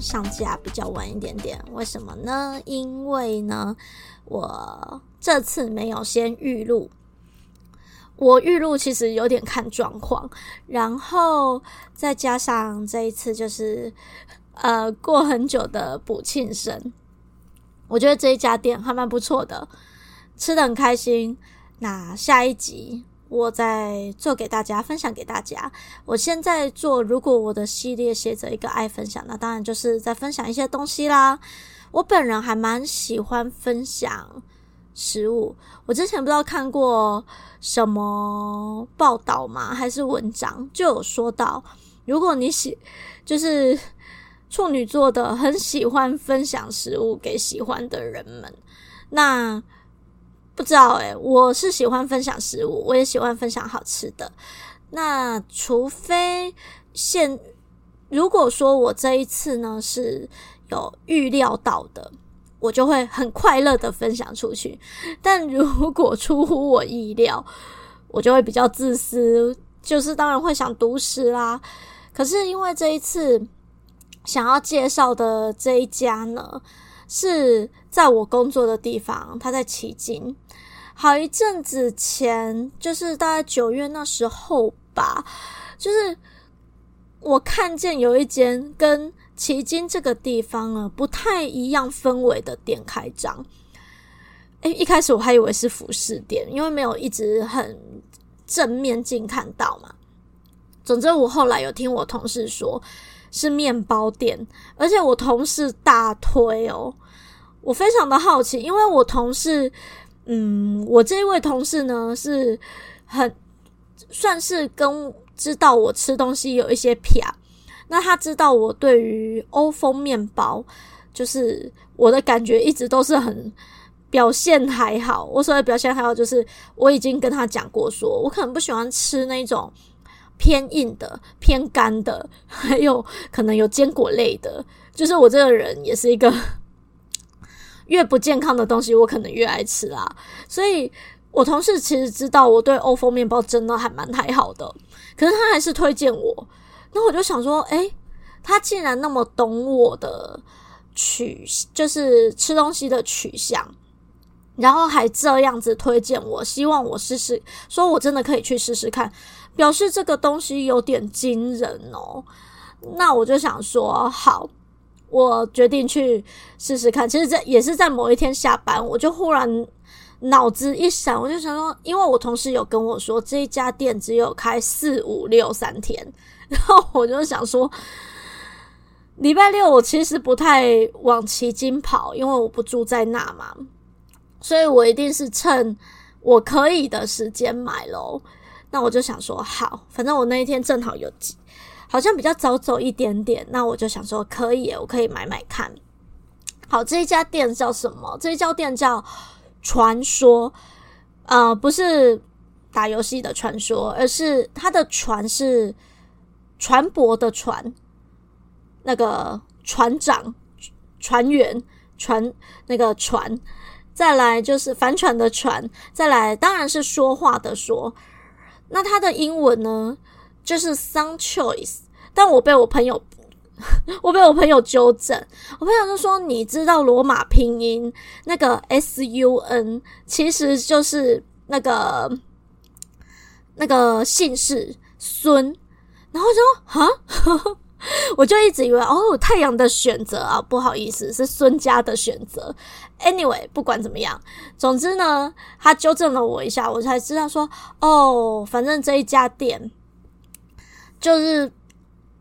上架比较晚一点点，为什么呢？因为呢，我这次没有先预录，我预录其实有点看状况，然后再加上这一次就是呃过很久的补庆生，我觉得这一家店还蛮不错的，吃的很开心。那下一集。我在做给大家分享给大家。我现在做，如果我的系列写着一个爱分享，那当然就是在分享一些东西啦。我本人还蛮喜欢分享食物。我之前不知道看过什么报道吗？还是文章就有说到，如果你喜就是 处女座的，很喜欢分享食物给喜欢的人们，那。不知道诶，我是喜欢分享食物，我也喜欢分享好吃的。那除非现，如果说我这一次呢是有预料到的，我就会很快乐的分享出去。但如果出乎我意料，我就会比较自私，就是当然会想独食啦。可是因为这一次想要介绍的这一家呢，是在我工作的地方，他在旗津。好一阵子前，就是大概九月那时候吧，就是我看见有一间跟旗津这个地方呢不太一样氛围的店开张。诶，一开始我还以为是服饰店，因为没有一直很正面近看到嘛。总之，我后来有听我同事说是面包店，而且我同事大推哦。我非常的好奇，因为我同事，嗯，我这一位同事呢，是很算是跟知道我吃东西有一些撇，那他知道我对于欧风面包，就是我的感觉一直都是很表现还好。我所谓表现还好，就是我已经跟他讲过说，说我可能不喜欢吃那种偏硬的、偏干的，还有可能有坚果类的，就是我这个人也是一个。越不健康的东西，我可能越爱吃啦。所以，我同事其实知道我对欧风面包真的还蛮还好的，可是他还是推荐我。那我就想说，诶，他既然那么懂我的取，就是吃东西的取向，然后还这样子推荐我，希望我试试，说我真的可以去试试看，表示这个东西有点惊人哦。那我就想说，好。我决定去试试看。其实这也是在某一天下班，我就忽然脑子一闪，我就想说，因为我同事有跟我说这一家店只有开四五六三天，然后我就想说，礼拜六我其实不太往旗津跑，因为我不住在那嘛，所以我一定是趁我可以的时间买喽。那我就想说，好，反正我那一天正好有。好像比较早走一点点，那我就想说可以，我可以买买看。好，这一家店叫什么？这一家店叫传说，呃，不是打游戏的传说，而是它的船是船舶的船，那个船长、船员、船那个船，再来就是帆船的船，再来当然是说话的说。那它的英文呢？就是 some choice，但我被我朋友，我被我朋友纠正。我朋友就说：“你知道罗马拼音那个 S U N 其实就是那个那个姓氏孙。”然后说：“哈，我就一直以为哦，太阳的选择啊，不好意思，是孙家的选择。Anyway，不管怎么样，总之呢，他纠正了我一下，我才知道说哦，反正这一家店。”就是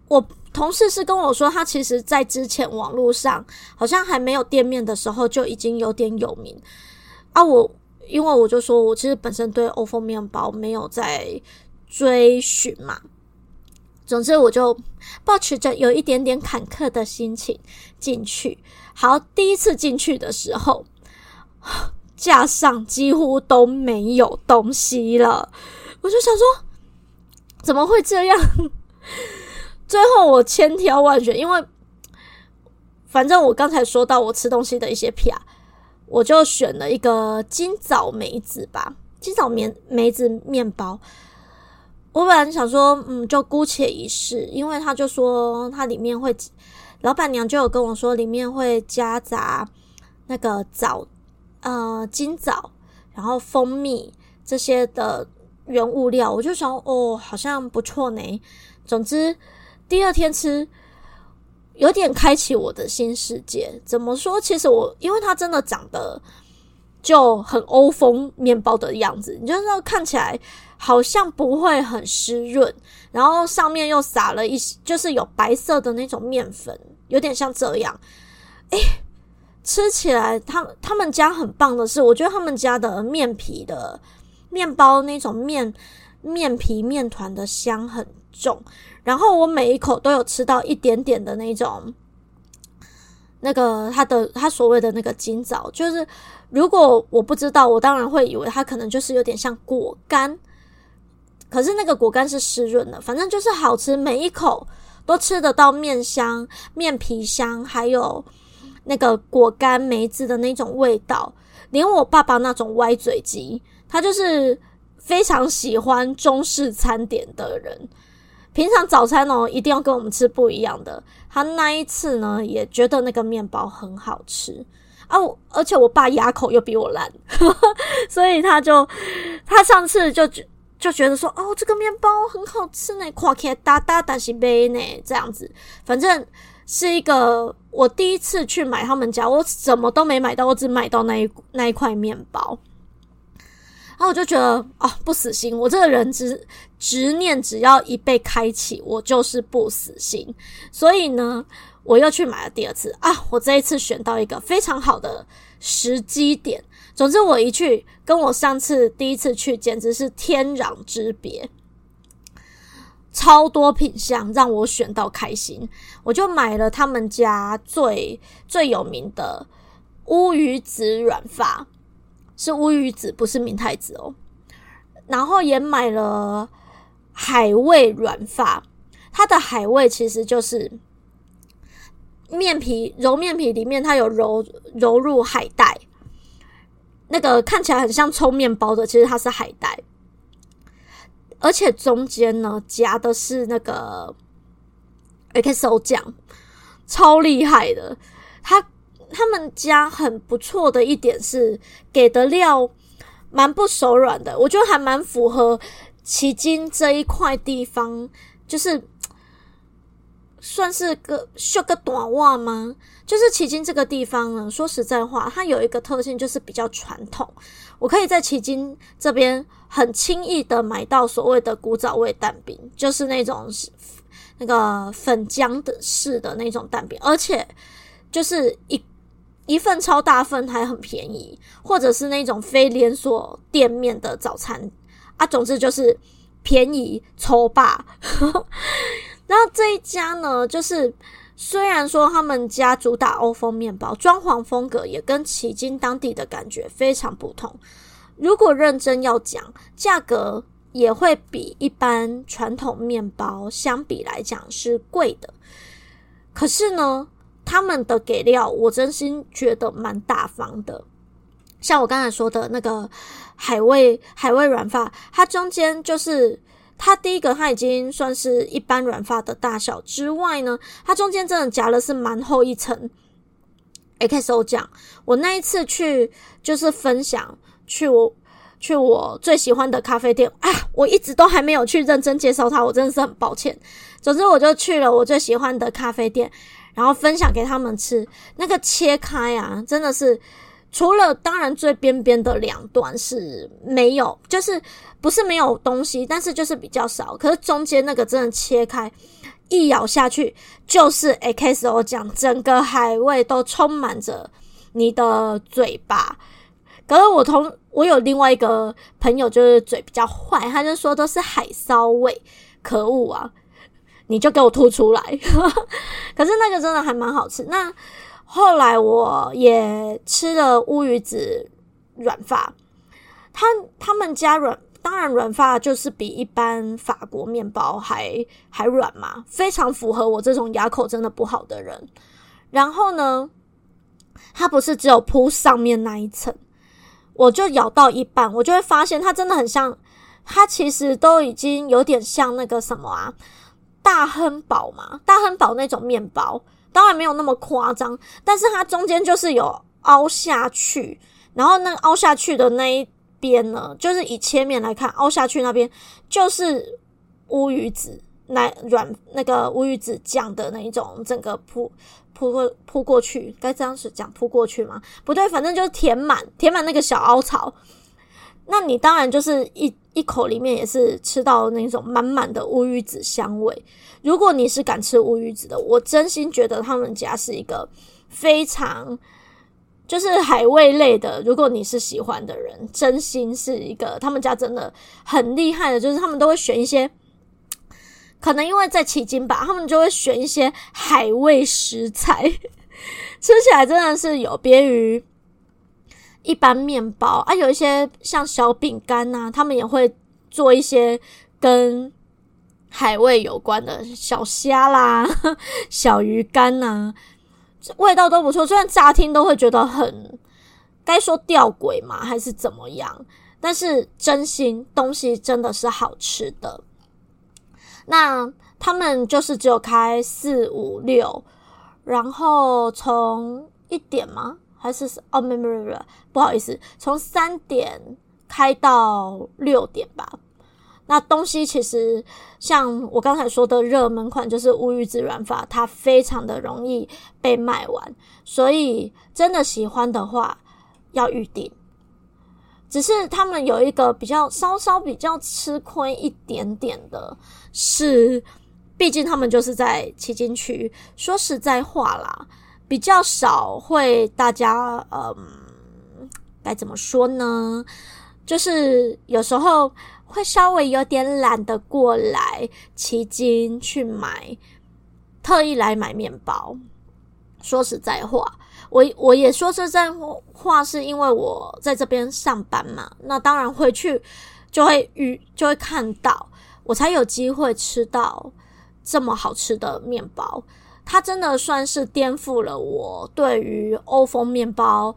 我同事是跟我说，他其实在之前网络上好像还没有店面的时候就已经有点有名啊。我因为我就说我其实本身对欧风面包没有在追寻嘛。总之，我就抱持着有一点点坎坷的心情进去。好，第一次进去的时候，架上几乎都没有东西了。我就想说，怎么会这样？最后我千挑万选，因为反正我刚才说到我吃东西的一些撇，我就选了一个金枣梅子吧，金枣梅梅子面包。我本来想说，嗯，就姑且一试，因为他就说它里面会，老板娘就有跟我说里面会夹杂那个枣，呃，金枣，然后蜂蜜这些的原物料，我就想，哦，好像不错呢。总之，第二天吃有点开启我的新世界。怎么说？其实我因为它真的长得就很欧风面包的样子，你就是看起来。好像不会很湿润，然后上面又撒了一些，就是有白色的那种面粉，有点像这样。诶，吃起来，他他们家很棒的是，我觉得他们家的面皮的面包那种面面皮面团的香很重，然后我每一口都有吃到一点点的那种，那个它的它所谓的那个金枣，就是如果我不知道，我当然会以为它可能就是有点像果干。可是那个果干是湿润的，反正就是好吃，每一口都吃得到面香、面皮香，还有那个果干梅子的那种味道。连我爸爸那种歪嘴鸡，他就是非常喜欢中式餐点的人，平常早餐哦一定要跟我们吃不一样的。他那一次呢也觉得那个面包很好吃啊，而且我爸牙口又比我烂，所以他就他上次就。就觉得说哦，这个面包很好吃呢，看起来大大但是美呢，这样子，反正是一个我第一次去买他们家，我什么都没买到，我只买到那一那一块面包，然后我就觉得哦，不死心，我这个人执执念只要一被开启，我就是不死心，所以呢，我又去买了第二次。啊，我这一次选到一个非常好的时机点。总之，我一去，跟我上次第一次去简直是天壤之别，超多品相让我选到开心，我就买了他们家最最有名的乌鱼子软发，是乌鱼子，不是明太子哦。然后也买了海味软发，它的海味其实就是面皮揉面皮里面它有揉揉入海带。那个看起来很像葱面包的，其实它是海带，而且中间呢夹的是那个 XO 酱，超厉害的。它他们家很不错的一点是给的料蛮不手软的，我觉得还蛮符合旗津这一块地方，就是。算是个秀个短袜吗？就是旗津这个地方呢，说实在话，它有一个特性，就是比较传统。我可以在旗津这边很轻易的买到所谓的古早味蛋饼，就是那种那个粉浆的式的那种蛋饼，而且就是一一份超大份还很便宜，或者是那种非连锁店面的早餐啊，总之就是便宜抽霸。然后 这一家呢，就是虽然说他们家主打欧风面包，装潢风格也跟迄今当地的感觉非常不同。如果认真要讲，价格也会比一般传统面包相比来讲是贵的。可是呢，他们的给料我真心觉得蛮大方的。像我刚才说的那个海味海味软发，它中间就是。它第一个，它已经算是一般软发的大小之外呢，它中间真的夹了是蛮厚一层 XO 酱。我那一次去就是分享去我去我最喜欢的咖啡店，啊，我一直都还没有去认真介绍它，我真的是很抱歉。总之我就去了我最喜欢的咖啡店，然后分享给他们吃。那个切开啊，真的是。除了当然最边边的两段是没有，就是不是没有东西，但是就是比较少。可是中间那个真的切开，一咬下去就是 XO 酱，整个海味都充满着你的嘴巴，可是我同我有另外一个朋友，就是嘴比较坏，他就说都是海骚味，可恶啊！你就给我吐出来。可是那个真的还蛮好吃。那后来我也吃了乌鱼子软发，他他们家软，当然软发就是比一般法国面包还还软嘛，非常符合我这种牙口真的不好的人。然后呢，它不是只有铺上面那一层。我就咬到一半，我就会发现它真的很像，它其实都已经有点像那个什么啊，大亨堡嘛，大亨堡那种面包，当然没有那么夸张，但是它中间就是有凹下去，然后那凹下去的那一边呢，就是以切面来看，凹下去那边就是乌鱼子奶软那个乌鱼子酱的那一种整个铺。铺过铺过去，该这样子讲铺过去吗？不对，反正就是填满填满那个小凹槽。那你当然就是一一口里面也是吃到那种满满的乌鱼子香味。如果你是敢吃乌鱼子的，我真心觉得他们家是一个非常就是海味类的。如果你是喜欢的人，真心是一个他们家真的很厉害的，就是他们都会选一些。可能因为在迄今吧，他们就会选一些海味食材，吃起来真的是有别于一般面包啊。有一些像小饼干呐，他们也会做一些跟海味有关的小虾啦、小鱼干呐，味道都不错。虽然乍听都会觉得很该说吊诡嘛，还是怎么样，但是真心东西真的是好吃的。那他们就是只有开四五六，然后从一点吗？还是哦，没没没没，不好意思，从三点开到六点吧。那东西其实像我刚才说的热门款，就是乌鱼子软法，它非常的容易被卖完，所以真的喜欢的话要预定。只是他们有一个比较稍稍比较吃亏一点点的是，毕竟他们就是在旗津区。说实在话啦，比较少会大家嗯，该怎么说呢？就是有时候会稍微有点懒得过来旗津去买，特意来买面包。说实在话。我我也说这在话，是因为我在这边上班嘛，那当然回去就会遇就会看到，我才有机会吃到这么好吃的面包。它真的算是颠覆了我对于欧风面包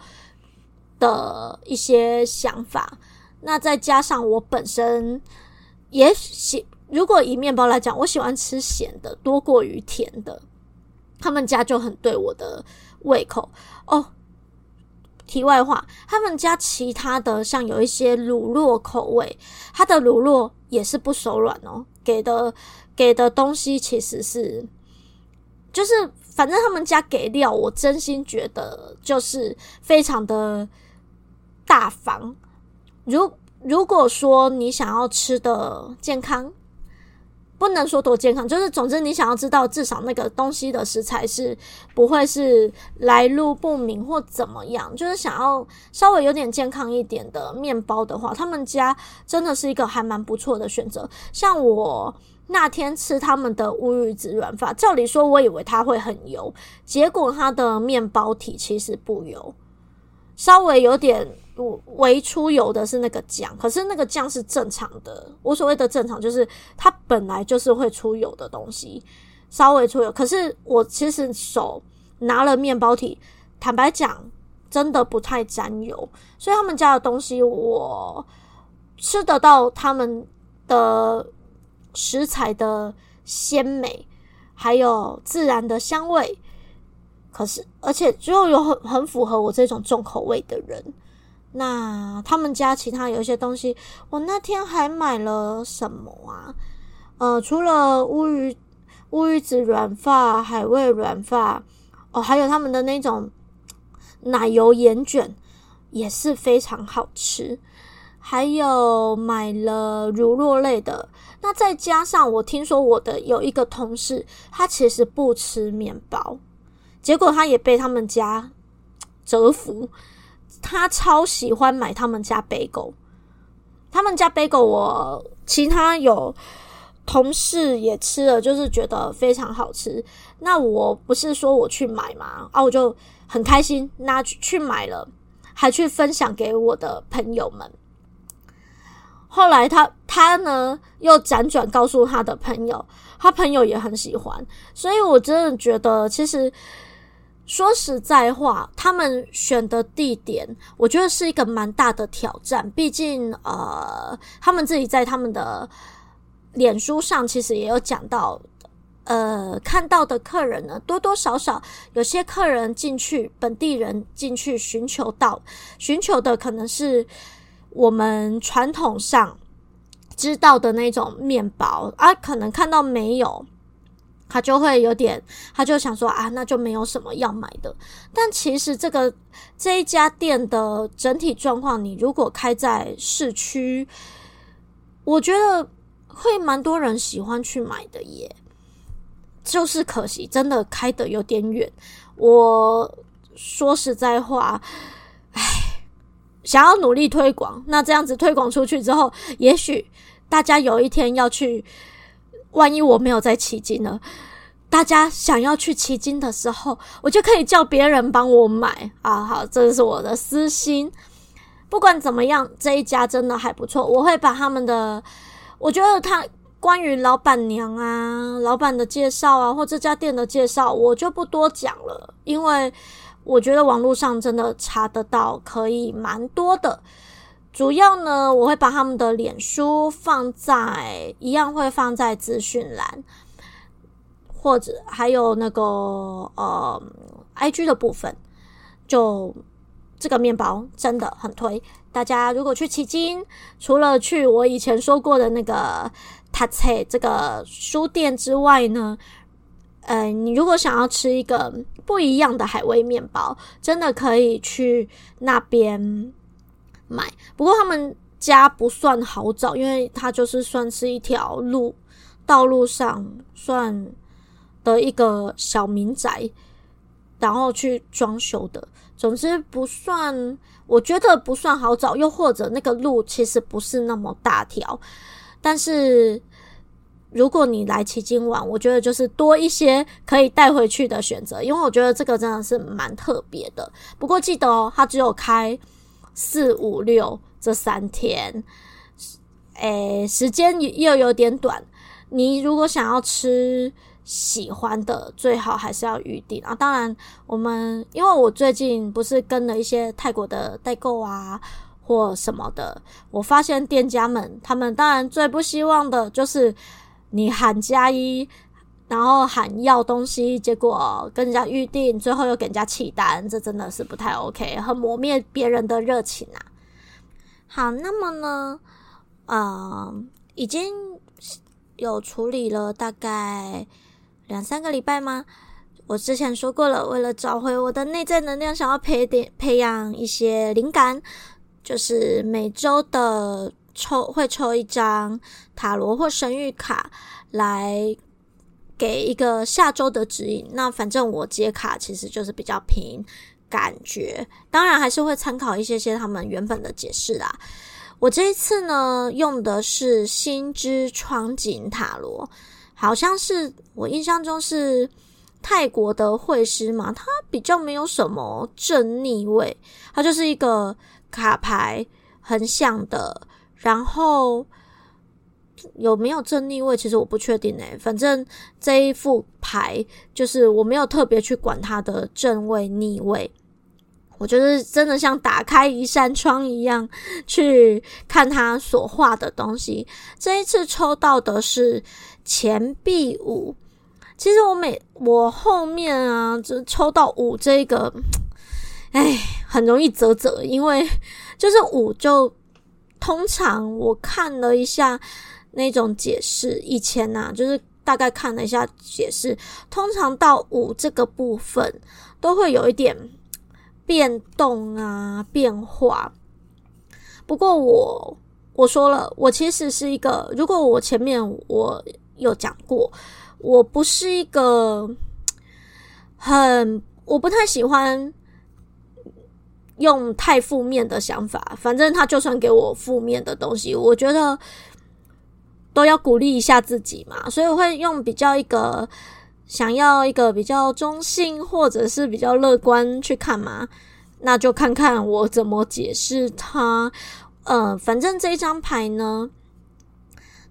的一些想法。那再加上我本身也喜，如果以面包来讲，我喜欢吃咸的多过于甜的，他们家就很对我的。胃口哦。题外话，他们家其他的像有一些乳酪口味，它的乳酪也是不手软哦。给的给的东西其实是，就是反正他们家给料，我真心觉得就是非常的大方。如如果说你想要吃的健康。不能说多健康，就是总之你想要知道，至少那个东西的食材是不会是来路不明或怎么样。就是想要稍微有点健康一点的面包的话，他们家真的是一个还蛮不错的选择。像我那天吃他们的乌鱼子软法，照理说我以为它会很油，结果它的面包体其实不油，稍微有点。微出油的是那个酱，可是那个酱是正常的。我所谓的正常，就是它本来就是会出油的东西，稍微出油。可是我其实手拿了面包体，坦白讲，真的不太沾油。所以他们家的东西，我吃得到他们的食材的鲜美，还有自然的香味。可是，而且就有很很符合我这种重口味的人。那他们家其他有一些东西，我那天还买了什么啊？呃，除了乌鱼乌鱼子软发、海味软发，哦，还有他们的那种奶油盐卷也是非常好吃。还有买了乳酪类的，那再加上我听说我的有一个同事，他其实不吃面包，结果他也被他们家折服。他超喜欢买他们家 bagel，他们家 bagel 我其他有同事也吃了，就是觉得非常好吃。那我不是说我去买嘛，啊，我就很开心，拿去去买了，还去分享给我的朋友们。后来他他呢又辗转告诉他的朋友，他朋友也很喜欢，所以我真的觉得，其实说实在话，他们选的地点，我觉得是一个蛮大的挑战。毕竟，呃，他们自己在他们的脸书上其实也有讲到，呃，看到的客人呢，多多少少有些客人进去，本地人进去寻求到，寻求的可能是。我们传统上知道的那种面包啊，可能看到没有，他就会有点，他就想说啊，那就没有什么要买的。但其实这个这一家店的整体状况，你如果开在市区，我觉得会蛮多人喜欢去买的耶。就是可惜，真的开得有点远。我说实在话。唉想要努力推广，那这样子推广出去之后，也许大家有一天要去，万一我没有在旗津呢？大家想要去旗津的时候，我就可以叫别人帮我买啊！好，这是我的私心。不管怎么样，这一家真的还不错，我会把他们的，我觉得他关于老板娘啊、老板的介绍啊，或这家店的介绍，我就不多讲了，因为。我觉得网络上真的查得到，可以蛮多的。主要呢，我会把他们的脸书放在，一样会放在资讯栏，或者还有那个呃，IG 的部分。就这个面包真的很推，大家如果去旗津，除了去我以前说过的那个塔切这个书店之外呢。呃，你如果想要吃一个不一样的海味面包，真的可以去那边买。不过他们家不算好找，因为它就是算是一条路，道路上算的一个小民宅，然后去装修的。总之不算，我觉得不算好找，又或者那个路其实不是那么大条，但是。如果你来旗津玩，我觉得就是多一些可以带回去的选择，因为我觉得这个真的是蛮特别的。不过记得哦，它只有开四五六这三天，诶，时间又有点短。你如果想要吃喜欢的，最好还是要预定啊。当然，我们因为我最近不是跟了一些泰国的代购啊或什么的，我发现店家们他们当然最不希望的就是。你喊加一，然后喊要东西，结果跟人家预定，最后又给人家弃单，这真的是不太 OK，很磨灭别人的热情啊。好，那么呢，呃，已经有处理了大概两三个礼拜吗？我之前说过了，为了找回我的内在能量，想要培点培养一些灵感，就是每周的。抽会抽一张塔罗或神諭卡来给一个下周的指引。那反正我接卡其实就是比较凭感觉，当然还是会参考一些些他们原本的解释啦。我这一次呢用的是心之窗景塔罗，好像是我印象中是泰国的会师嘛，它比较没有什么正逆位，它就是一个卡牌横向的。然后有没有正逆位？其实我不确定诶。反正这一副牌就是我没有特别去管它的正位逆位，我就是真的像打开一扇窗一样去看它所画的东西。这一次抽到的是钱币五，其实我每我后面啊，就抽到五这个，哎，很容易啧啧，因为就是五就。通常我看了一下那种解释，以前呢、啊，就是大概看了一下解释，通常到五这个部分都会有一点变动啊变化。不过我我说了，我其实是一个，如果我前面我有讲过，我不是一个很，我不太喜欢。用太负面的想法。反正他就算给我负面的东西，我觉得都要鼓励一下自己嘛。所以我会用比较一个想要一个比较中性或者是比较乐观去看嘛。那就看看我怎么解释它。呃，反正这一张牌呢，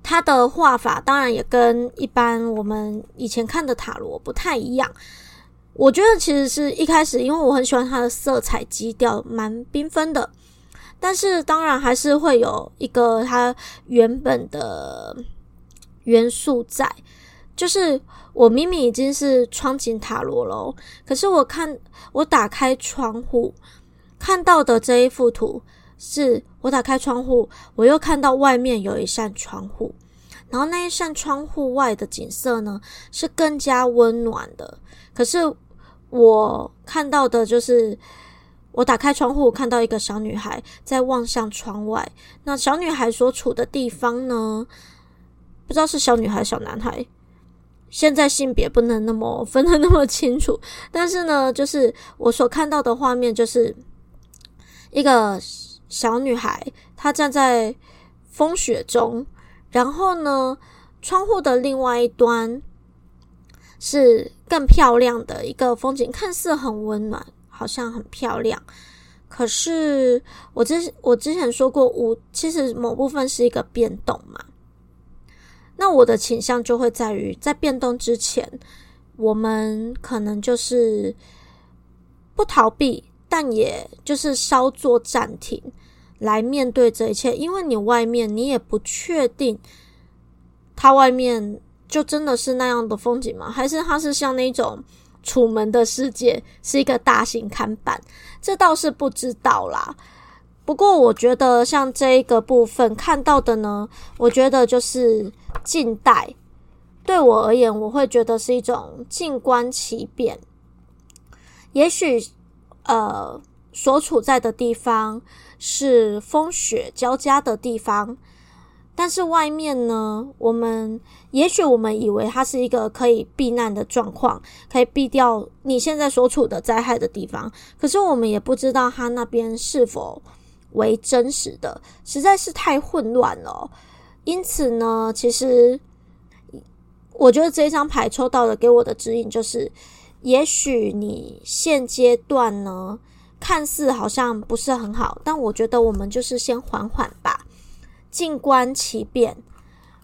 它的画法当然也跟一般我们以前看的塔罗不太一样。我觉得其实是一开始，因为我很喜欢它的色彩基调，蛮缤纷的。但是当然还是会有一个它原本的元素在，就是我明明已经是窗景塔罗了，可是我看我打开窗户看到的这一幅图，是我打开窗户，我又看到外面有一扇窗户，然后那一扇窗户外的景色呢，是更加温暖的。可是我看到的就是，我打开窗户看到一个小女孩在望向窗外。那小女孩所处的地方呢，不知道是小女孩、小男孩。现在性别不能那么分得那么清楚，但是呢，就是我所看到的画面，就是一个小女孩，她站在风雪中，然后呢，窗户的另外一端。是更漂亮的一个风景，看似很温暖，好像很漂亮。可是我之我之前说过，五其实某部分是一个变动嘛。那我的倾向就会在于，在变动之前，我们可能就是不逃避，但也就是稍作暂停，来面对这一切。因为你外面你也不确定，它外面。就真的是那样的风景吗？还是它是像那种楚门的世界，是一个大型看板？这倒是不知道啦。不过我觉得像这一个部分看到的呢，我觉得就是近代。对我而言，我会觉得是一种静观其变。也许呃，所处在的地方是风雪交加的地方。但是外面呢，我们也许我们以为它是一个可以避难的状况，可以避掉你现在所处的灾害的地方。可是我们也不知道它那边是否为真实的，实在是太混乱了。因此呢，其实我觉得这张牌抽到的给我的指引就是，也许你现阶段呢，看似好像不是很好，但我觉得我们就是先缓缓吧。静观其变，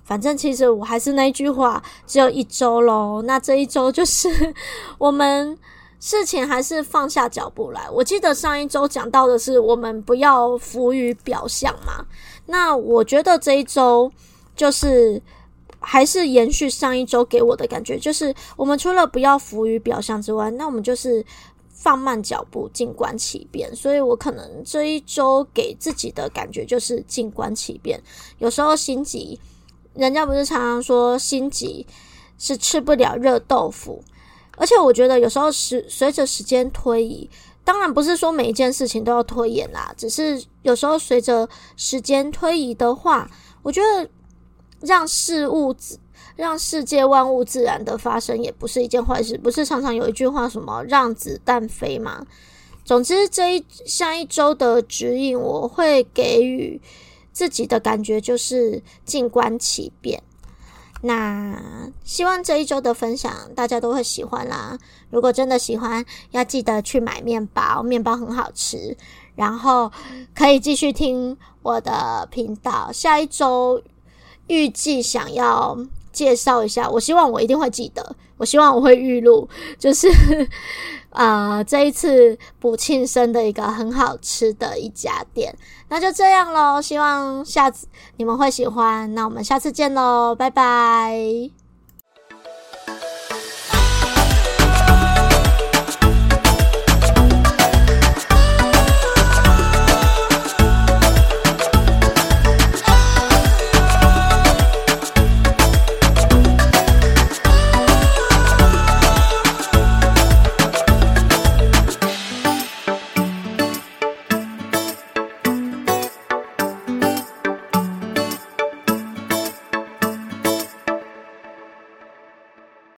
反正其实我还是那句话，只有一周喽。那这一周就是 我们事情还是放下脚步来。我记得上一周讲到的是我们不要浮于表象嘛。那我觉得这一周就是还是延续上一周给我的感觉，就是我们除了不要浮于表象之外，那我们就是。放慢脚步，静观其变。所以我可能这一周给自己的感觉就是静观其变。有时候心急，人家不是常常说心急是吃不了热豆腐。而且我觉得有时候时随着时间推移，当然不是说每一件事情都要拖延啦，只是有时候随着时间推移的话，我觉得让事物。让世界万物自然的发生也不是一件坏事，不是常常有一句话什么“让子弹飞”吗？总之，这一下一周的指引，我会给予自己的感觉就是静观其变。那希望这一周的分享大家都会喜欢啦。如果真的喜欢，要记得去买面包，面包很好吃。然后可以继续听我的频道。下一周预计想要。介绍一下，我希望我一定会记得，我希望我会预录，就是啊这一次补庆生的一个很好吃的一家店，那就这样喽，希望下次你们会喜欢，那我们下次见喽，拜拜。